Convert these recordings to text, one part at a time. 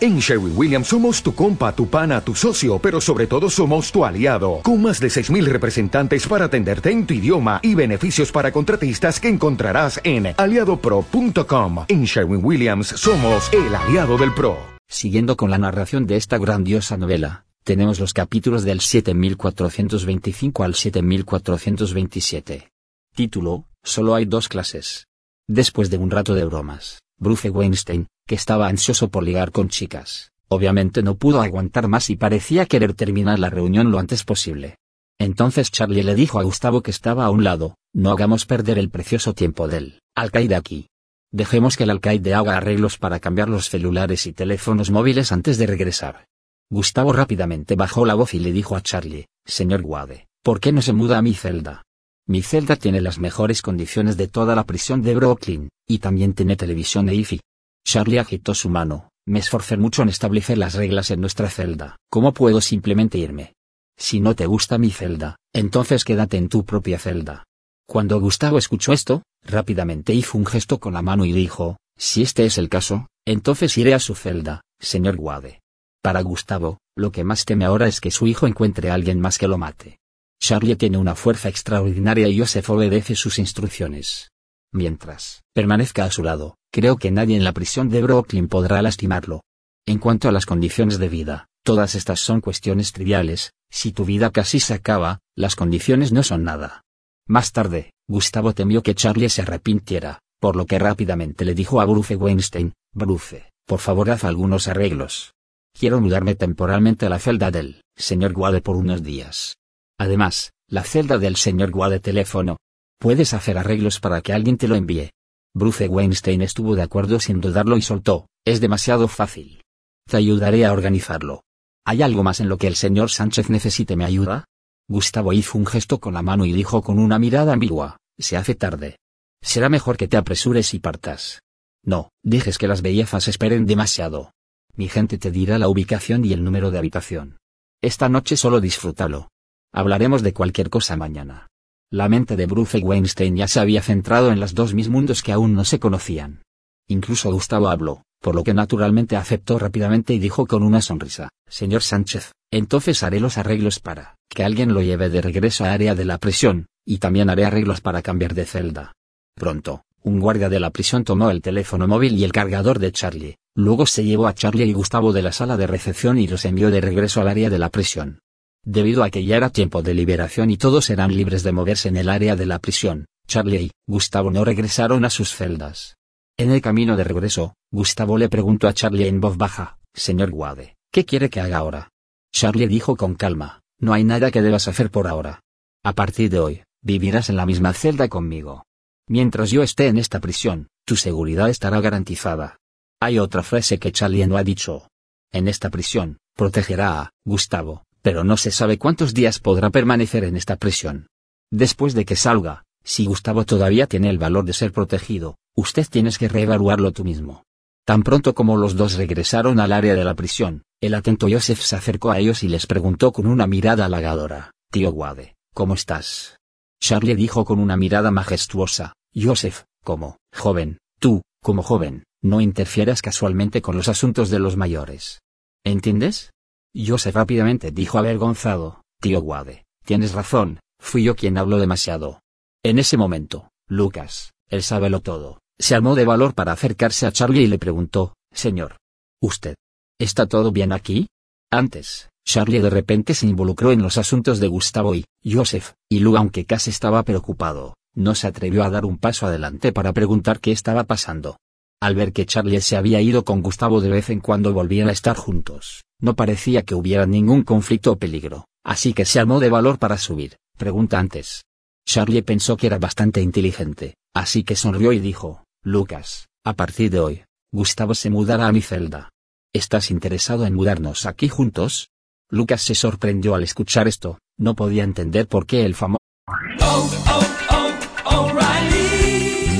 En Sherwin Williams somos tu compa, tu pana, tu socio, pero sobre todo somos tu aliado, con más de 6.000 representantes para atenderte en tu idioma y beneficios para contratistas que encontrarás en aliadopro.com. En Sherwin Williams somos el aliado del PRO. Siguiendo con la narración de esta grandiosa novela, tenemos los capítulos del 7425 al 7427. Título, Solo hay dos clases. Después de un rato de bromas, Bruce Weinstein, que estaba ansioso por ligar con chicas, obviamente no pudo aguantar más y parecía querer terminar la reunión lo antes posible. Entonces Charlie le dijo a Gustavo que estaba a un lado, no hagamos perder el precioso tiempo del alcaide aquí. Dejemos que el alcaide haga arreglos para cambiar los celulares y teléfonos móviles antes de regresar. Gustavo rápidamente bajó la voz y le dijo a Charlie, señor Wade, ¿por qué no se muda a mi celda? Mi celda tiene las mejores condiciones de toda la prisión de Brooklyn, y también tiene televisión e IFI. Charlie agitó su mano, me esforcé mucho en establecer las reglas en nuestra celda. ¿Cómo puedo simplemente irme? Si no te gusta mi celda, entonces quédate en tu propia celda. Cuando Gustavo escuchó esto, rápidamente hizo un gesto con la mano y dijo, si este es el caso, entonces iré a su celda, señor Wade. Para Gustavo, lo que más teme ahora es que su hijo encuentre a alguien más que lo mate. Charlie tiene una fuerza extraordinaria y Joseph obedece sus instrucciones. Mientras permanezca a su lado, creo que nadie en la prisión de Brooklyn podrá lastimarlo. En cuanto a las condiciones de vida, todas estas son cuestiones triviales, si tu vida casi se acaba, las condiciones no son nada. Más tarde, Gustavo temió que Charlie se arrepintiera, por lo que rápidamente le dijo a Bruce Weinstein, Bruce, por favor haz algunos arreglos. Quiero mudarme temporalmente a la celda del señor Guade por unos días. Además, la celda del señor Guade teléfono. Puedes hacer arreglos para que alguien te lo envíe. Bruce Weinstein estuvo de acuerdo sin dudarlo y soltó, es demasiado fácil. Te ayudaré a organizarlo. ¿Hay algo más en lo que el señor Sánchez necesite mi ayuda? Gustavo hizo un gesto con la mano y dijo con una mirada ambigua, se hace tarde. Será mejor que te apresures y partas. No, dejes que las bellezas esperen demasiado. Mi gente te dirá la ubicación y el número de habitación. Esta noche solo disfrútalo. Hablaremos de cualquier cosa mañana. La mente de Bruce Weinstein ya se había centrado en los dos mis mundos que aún no se conocían. Incluso Gustavo habló, por lo que naturalmente aceptó rápidamente y dijo con una sonrisa, Señor Sánchez, entonces haré los arreglos para que alguien lo lleve de regreso a área de la prisión, y también haré arreglos para cambiar de celda. Pronto, un guardia de la prisión tomó el teléfono móvil y el cargador de Charlie, luego se llevó a Charlie y Gustavo de la sala de recepción y los envió de regreso al área de la prisión. Debido a que ya era tiempo de liberación y todos eran libres de moverse en el área de la prisión, Charlie y Gustavo no regresaron a sus celdas. En el camino de regreso, Gustavo le preguntó a Charlie en voz baja, Señor Wade, ¿qué quiere que haga ahora? Charlie dijo con calma, no hay nada que debas hacer por ahora. A partir de hoy, vivirás en la misma celda conmigo. Mientras yo esté en esta prisión, tu seguridad estará garantizada. Hay otra frase que Charlie no ha dicho. En esta prisión, protegerá a Gustavo, pero no se sabe cuántos días podrá permanecer en esta prisión. Después de que salga, si Gustavo todavía tiene el valor de ser protegido, usted tienes que reevaluarlo tú mismo. Tan pronto como los dos regresaron al área de la prisión, el atento Joseph se acercó a ellos y les preguntó con una mirada halagadora, Tío Wade, ¿cómo estás? Charlie dijo con una mirada majestuosa, Joseph, como, joven, tú, como joven, no interfieras casualmente con los asuntos de los mayores. ¿Entiendes? Joseph rápidamente dijo avergonzado, tío Wade, tienes razón, fui yo quien habló demasiado. En ese momento, Lucas, él sábelo todo, se armó de valor para acercarse a Charlie y le preguntó, Señor. ¿Usted? ¿Está todo bien aquí? Antes, Charlie de repente se involucró en los asuntos de Gustavo y Joseph, y Lu aunque casi estaba preocupado, no se atrevió a dar un paso adelante para preguntar qué estaba pasando. Al ver que Charlie se había ido con Gustavo de vez en cuando volvían a estar juntos, no parecía que hubiera ningún conflicto o peligro, así que se armó de valor para subir. Pregunta antes. Charlie pensó que era bastante inteligente, así que sonrió y dijo, Lucas, a partir de hoy, Gustavo se mudará a mi celda. ¿Estás interesado en mudarnos aquí juntos? Lucas se sorprendió al escuchar esto, no podía entender por qué el famoso...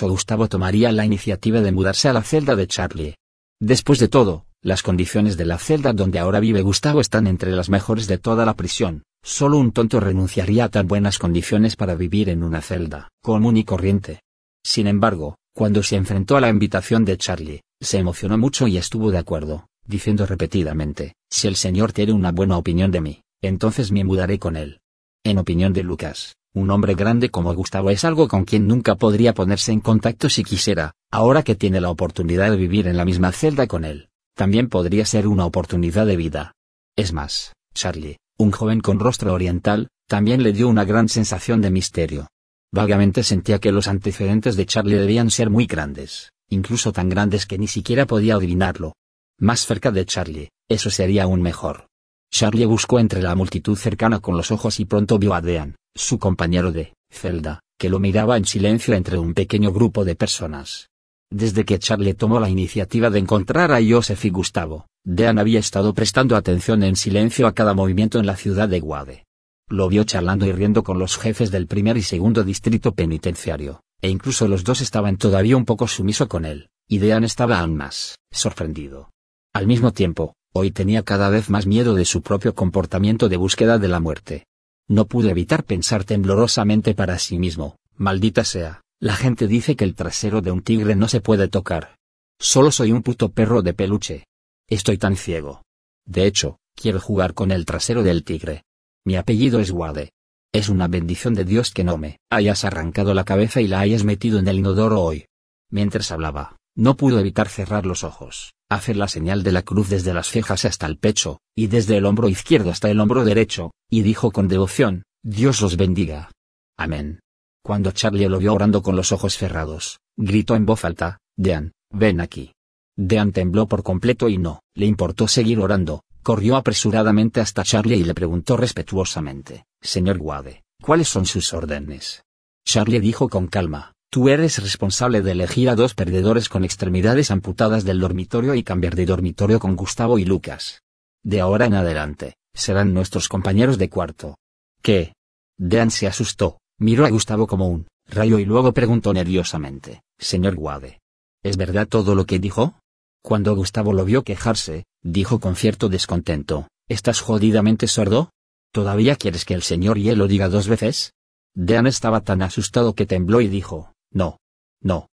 Gustavo tomaría la iniciativa de mudarse a la celda de Charlie. Después de todo, las condiciones de la celda donde ahora vive Gustavo están entre las mejores de toda la prisión. Solo un tonto renunciaría a tan buenas condiciones para vivir en una celda común y corriente. Sin embargo, cuando se enfrentó a la invitación de Charlie, se emocionó mucho y estuvo de acuerdo, diciendo repetidamente, si el señor tiene una buena opinión de mí, entonces me mudaré con él. En opinión de Lucas, un hombre grande como Gustavo es algo con quien nunca podría ponerse en contacto si quisiera, ahora que tiene la oportunidad de vivir en la misma celda con él, también podría ser una oportunidad de vida. Es más, Charlie, un joven con rostro oriental, también le dio una gran sensación de misterio. Vagamente sentía que los antecedentes de Charlie debían ser muy grandes, incluso tan grandes que ni siquiera podía adivinarlo. Más cerca de Charlie, eso sería aún mejor. Charlie buscó entre la multitud cercana con los ojos y pronto vio a Dean, su compañero de celda, que lo miraba en silencio entre un pequeño grupo de personas. Desde que Charlie tomó la iniciativa de encontrar a Joseph y Gustavo, Dean había estado prestando atención en silencio a cada movimiento en la ciudad de Guade. Lo vio charlando y riendo con los jefes del primer y segundo distrito penitenciario, e incluso los dos estaban todavía un poco sumiso con él, y Dean estaba aún más sorprendido. Al mismo tiempo, hoy tenía cada vez más miedo de su propio comportamiento de búsqueda de la muerte. No pudo evitar pensar temblorosamente para sí mismo, maldita sea, la gente dice que el trasero de un tigre no se puede tocar. Solo soy un puto perro de peluche. Estoy tan ciego. De hecho, quiero jugar con el trasero del tigre. Mi apellido es Wade. Es una bendición de Dios que no me hayas arrancado la cabeza y la hayas metido en el inodoro hoy. Mientras hablaba, no pudo evitar cerrar los ojos, hacer la señal de la cruz desde las cejas hasta el pecho, y desde el hombro izquierdo hasta el hombro derecho, y dijo con devoción, Dios los bendiga. Amén. Cuando Charlie lo vio orando con los ojos cerrados, gritó en voz alta, Dean, ven aquí. Dean tembló por completo y no le importó seguir orando, corrió apresuradamente hasta Charlie y le preguntó respetuosamente, Señor Wade, ¿cuáles son sus órdenes? Charlie dijo con calma, Tú eres responsable de elegir a dos perdedores con extremidades amputadas del dormitorio y cambiar de dormitorio con Gustavo y Lucas. De ahora en adelante, serán nuestros compañeros de cuarto. ¿Qué? Dean se asustó, miró a Gustavo como un rayo y luego preguntó nerviosamente, Señor Wade. ¿Es verdad todo lo que dijo? Cuando Gustavo lo vio quejarse, dijo con cierto descontento, ¿Estás jodidamente sordo? ¿Todavía quieres que el señor Hielo diga dos veces? Dean estaba tan asustado que tembló y dijo, no. No.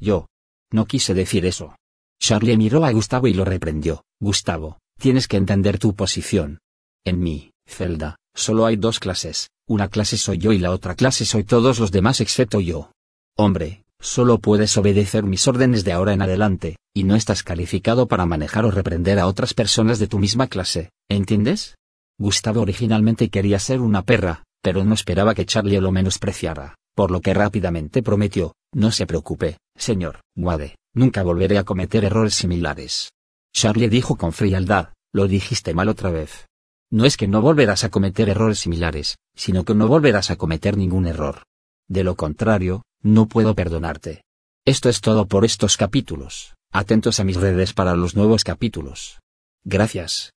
Yo. No quise decir eso. Charlie miró a Gustavo y lo reprendió, Gustavo, tienes que entender tu posición. En mi celda, solo hay dos clases, una clase soy yo y la otra clase soy todos los demás excepto yo. Hombre, solo puedes obedecer mis órdenes de ahora en adelante, y no estás calificado para manejar o reprender a otras personas de tu misma clase, ¿entiendes? Gustavo originalmente quería ser una perra, pero no esperaba que Charlie lo menospreciara, por lo que rápidamente prometió, no se preocupe, señor Wade, nunca volveré a cometer errores similares. Charlie dijo con frialdad, lo dijiste mal otra vez. No es que no volverás a cometer errores similares, sino que no volverás a cometer ningún error. De lo contrario, no puedo perdonarte. Esto es todo por estos capítulos. Atentos a mis redes para los nuevos capítulos. Gracias.